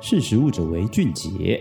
识食物者为俊杰。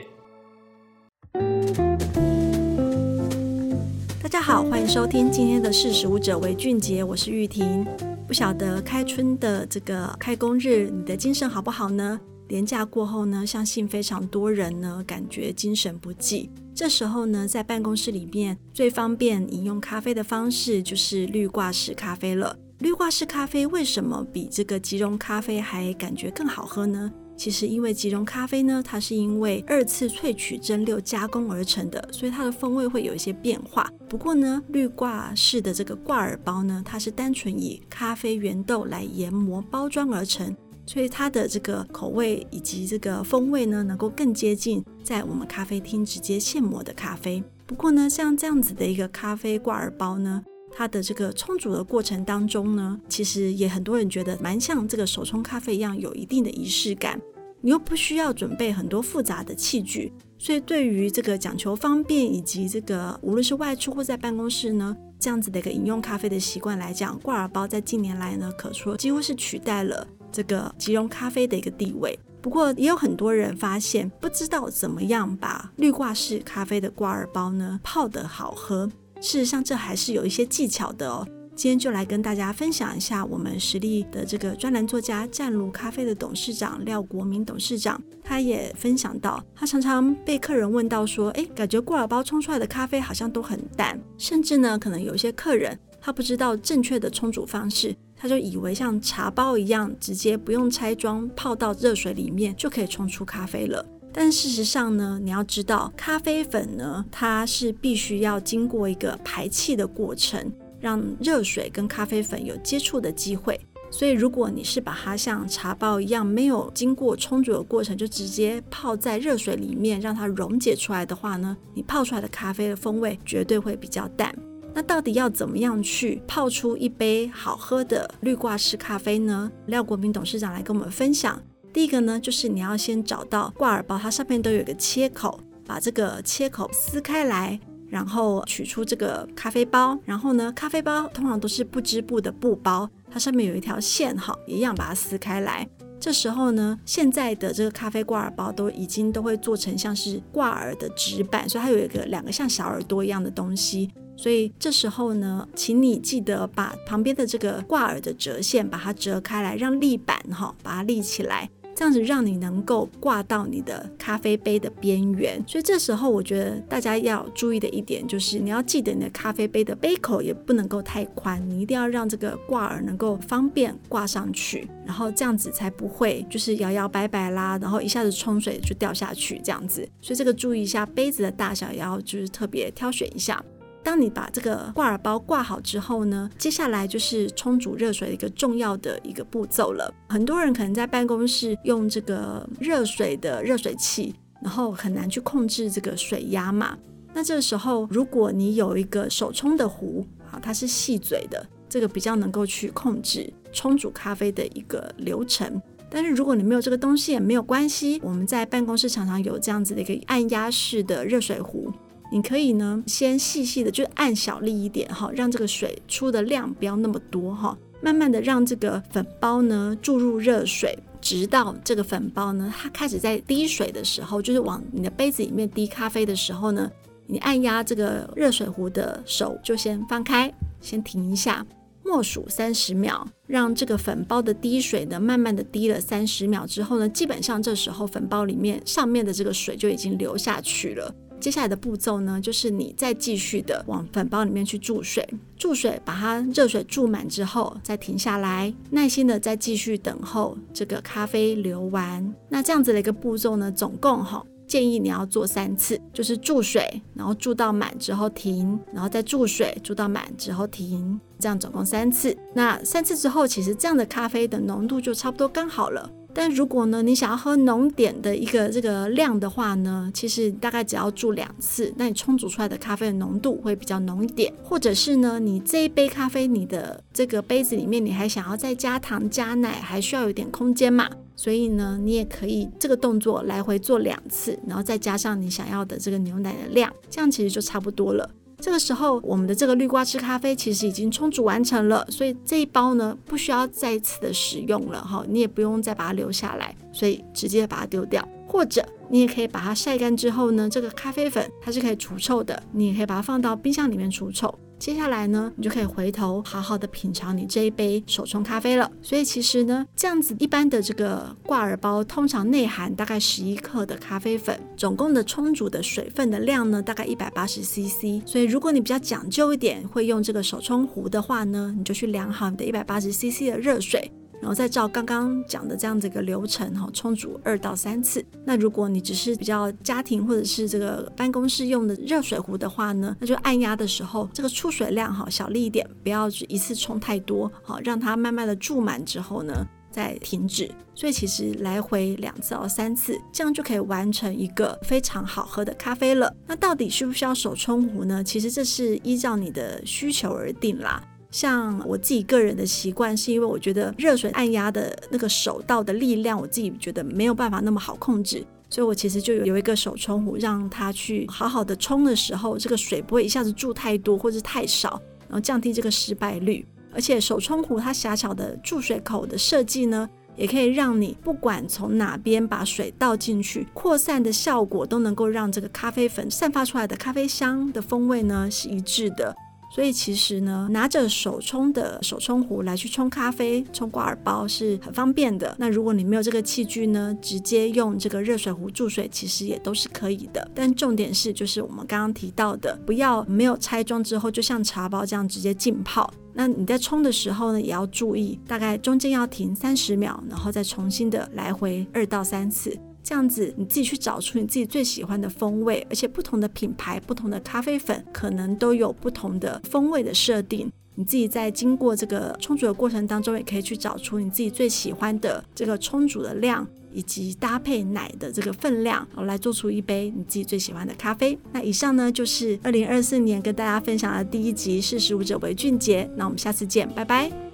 大家好，欢迎收听今天的识食物者为俊杰，我是玉婷。不晓得开春的这个开工日，你的精神好不好呢？连假过后呢，相信非常多人呢感觉精神不济。这时候呢，在办公室里面最方便饮用咖啡的方式就是滤挂式咖啡了。滤挂式咖啡为什么比这个即溶咖啡还感觉更好喝呢？其实因为即溶咖啡呢，它是因为二次萃取蒸馏加工而成的，所以它的风味会有一些变化。不过呢，滤挂式的这个挂耳包呢，它是单纯以咖啡原豆来研磨包装而成，所以它的这个口味以及这个风味呢，能够更接近在我们咖啡厅直接现磨的咖啡。不过呢，像这样子的一个咖啡挂耳包呢，它的这个冲煮的过程当中呢，其实也很多人觉得蛮像这个手冲咖啡一样，有一定的仪式感。你又不需要准备很多复杂的器具，所以对于这个讲求方便以及这个无论是外出或在办公室呢，这样子的一个饮用咖啡的习惯来讲，挂耳包在近年来呢，可说几乎是取代了这个即溶咖啡的一个地位。不过也有很多人发现，不知道怎么样把滤挂式咖啡的挂耳包呢泡得好喝。事实上，这还是有一些技巧的哦。今天就来跟大家分享一下我们实力的这个专栏作家湛炉咖啡的董事长廖国民董事长，他也分享到，他常常被客人问到说，哎，感觉挂耳包冲出来的咖啡好像都很淡，甚至呢，可能有一些客人他不知道正确的冲煮方式，他就以为像茶包一样，直接不用拆装泡到热水里面就可以冲出咖啡了。但事实上呢，你要知道，咖啡粉呢，它是必须要经过一个排气的过程，让热水跟咖啡粉有接触的机会。所以，如果你是把它像茶包一样，没有经过冲煮的过程，就直接泡在热水里面让它溶解出来的话呢，你泡出来的咖啡的风味绝对会比较淡。那到底要怎么样去泡出一杯好喝的滤挂式咖啡呢？廖国明董事长来跟我们分享。第一个呢，就是你要先找到挂耳包，它上面都有一个切口，把这个切口撕开来，然后取出这个咖啡包，然后呢，咖啡包通常都是不织布的布包，它上面有一条线哈，一样把它撕开来。这时候呢，现在的这个咖啡挂耳包都已经都会做成像是挂耳的纸板，所以它有一个两个像小耳朵一样的东西。所以这时候呢，请你记得把旁边的这个挂耳的折线把它折开来，让立板哈把它立起来。这样子让你能够挂到你的咖啡杯的边缘，所以这时候我觉得大家要注意的一点就是，你要记得你的咖啡杯的杯口也不能够太宽，你一定要让这个挂耳能够方便挂上去，然后这样子才不会就是摇摇摆摆啦，然后一下子冲水就掉下去这样子。所以这个注意一下杯子的大小，也要就是特别挑选一下。当你把这个挂耳包挂好之后呢，接下来就是冲煮热水的一个重要的一个步骤了。很多人可能在办公室用这个热水的热水器，然后很难去控制这个水压嘛。那这个时候，如果你有一个手冲的壶，啊，它是细嘴的，这个比较能够去控制冲煮咖啡的一个流程。但是如果你没有这个东西也没有关系，我们在办公室常常有这样子的一个按压式的热水壶。你可以呢，先细细的，就是按小力一点哈，让这个水出的量不要那么多哈，慢慢的让这个粉包呢注入热水，直到这个粉包呢它开始在滴水的时候，就是往你的杯子里面滴咖啡的时候呢，你按压这个热水壶的手就先放开，先停一下，默数三十秒，让这个粉包的滴水呢慢慢的滴了三十秒之后呢，基本上这时候粉包里面上面的这个水就已经流下去了。接下来的步骤呢，就是你再继续的往粉包里面去注水，注水把它热水注满之后，再停下来，耐心的再继续等候这个咖啡流完。那这样子的一个步骤呢，总共哈建议你要做三次，就是注水，然后注到满之后停，然后再注水，注到满之后停，这样总共三次。那三次之后，其实这样的咖啡的浓度就差不多刚好了。但如果呢，你想要喝浓点的一个这个量的话呢，其实大概只要注两次，那你冲煮出来的咖啡的浓度会比较浓一点。或者是呢，你这一杯咖啡，你的这个杯子里面你还想要再加糖加奶，还需要有点空间嘛，所以呢，你也可以这个动作来回做两次，然后再加上你想要的这个牛奶的量，这样其实就差不多了。这个时候，我们的这个绿瓜汁咖啡其实已经充足完成了，所以这一包呢不需要再次的使用了哈，你也不用再把它留下来，所以直接把它丢掉。或者你也可以把它晒干之后呢，这个咖啡粉它是可以除臭的，你也可以把它放到冰箱里面除臭。接下来呢，你就可以回头好好的品尝你这一杯手冲咖啡了。所以其实呢，这样子一般的这个挂耳包通常内含大概十一克的咖啡粉，总共的冲煮的水分的量呢，大概一百八十 CC。所以如果你比较讲究一点，会用这个手冲壶的话呢，你就去量好你的一百八十 CC 的热水。然后再照刚刚讲的这样子一个流程哈，冲煮二到三次。那如果你只是比较家庭或者是这个办公室用的热水壶的话呢，那就按压的时候这个出水量哈小力一点，不要一次冲太多，好让它慢慢的注满之后呢再停止。所以其实来回两次到三次，这样就可以完成一个非常好喝的咖啡了。那到底需不需要手冲壶呢？其实这是依照你的需求而定啦。像我自己个人的习惯，是因为我觉得热水按压的那个手倒的力量，我自己觉得没有办法那么好控制，所以我其实就有一个手冲壶，让它去好好的冲的时候，这个水不会一下子注太多或者太少，然后降低这个失败率。而且手冲壶它狭小的注水口的设计呢，也可以让你不管从哪边把水倒进去，扩散的效果都能够让这个咖啡粉散发出来的咖啡香的风味呢是一致的。所以其实呢，拿着手冲的手冲壶来去冲咖啡、冲挂耳包是很方便的。那如果你没有这个器具呢，直接用这个热水壶注水，其实也都是可以的。但重点是，就是我们刚刚提到的，不要没有拆装之后就像茶包这样直接浸泡。那你在冲的时候呢，也要注意，大概中间要停三十秒，然后再重新的来回二到三次。这样子，你自己去找出你自己最喜欢的风味，而且不同的品牌、不同的咖啡粉可能都有不同的风味的设定。你自己在经过这个冲煮的过程当中，也可以去找出你自己最喜欢的这个冲煮的量，以及搭配奶的这个分量，然后来做出一杯你自己最喜欢的咖啡。那以上呢，就是二零二四年跟大家分享的第一集，识食物者为俊杰。那我们下次见，拜拜。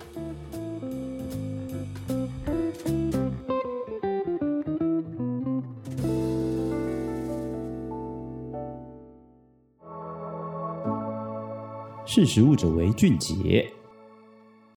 识时务者为俊杰。